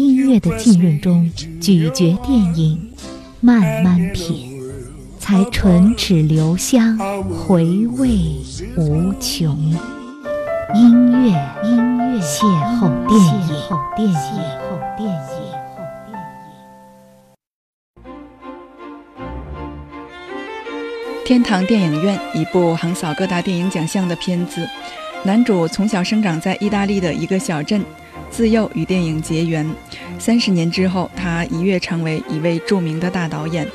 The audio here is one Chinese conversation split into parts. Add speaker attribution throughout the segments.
Speaker 1: 音乐的浸润中咀嚼电影，慢慢品，才唇齿留香，回味无穷。音乐，音乐，邂逅电影，邂逅电影。
Speaker 2: 天堂电影院，一部横扫各大电影奖项的片子。男主从小生长在意大利的一个小镇，自幼与电影结缘。三十年之后，他一跃成为一位著名的大导演。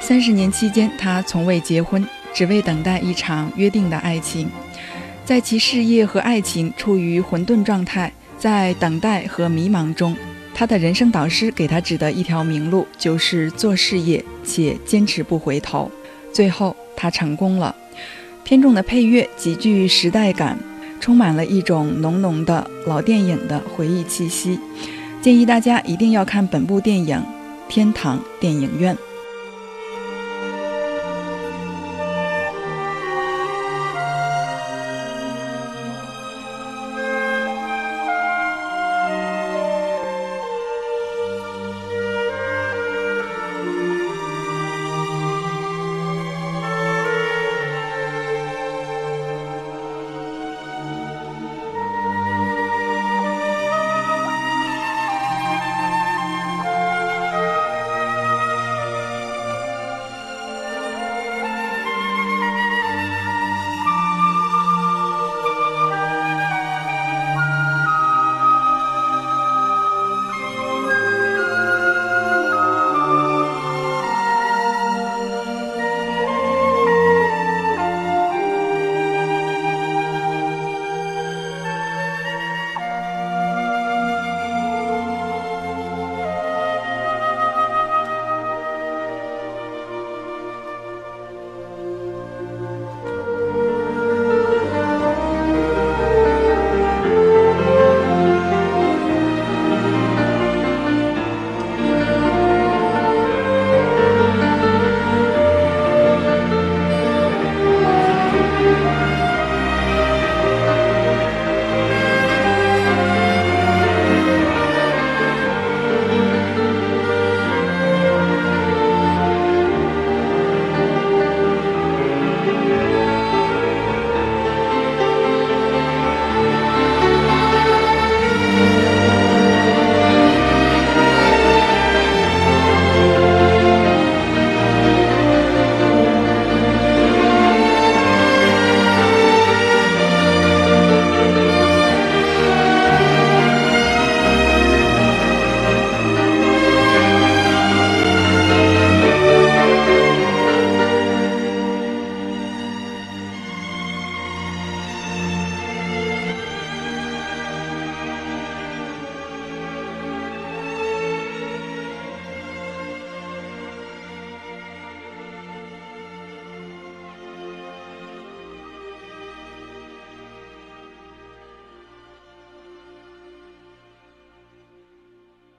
Speaker 2: 三十年期间，他从未结婚，只为等待一场约定的爱情。在其事业和爱情处于混沌状态，在等待和迷茫中，他的人生导师给他指的一条明路就是做事业且坚持不回头。最后，他成功了。片中的配乐极具时代感，充满了一种浓浓的老电影的回忆气息。建议大家一定要看本部电影《天堂电影院》。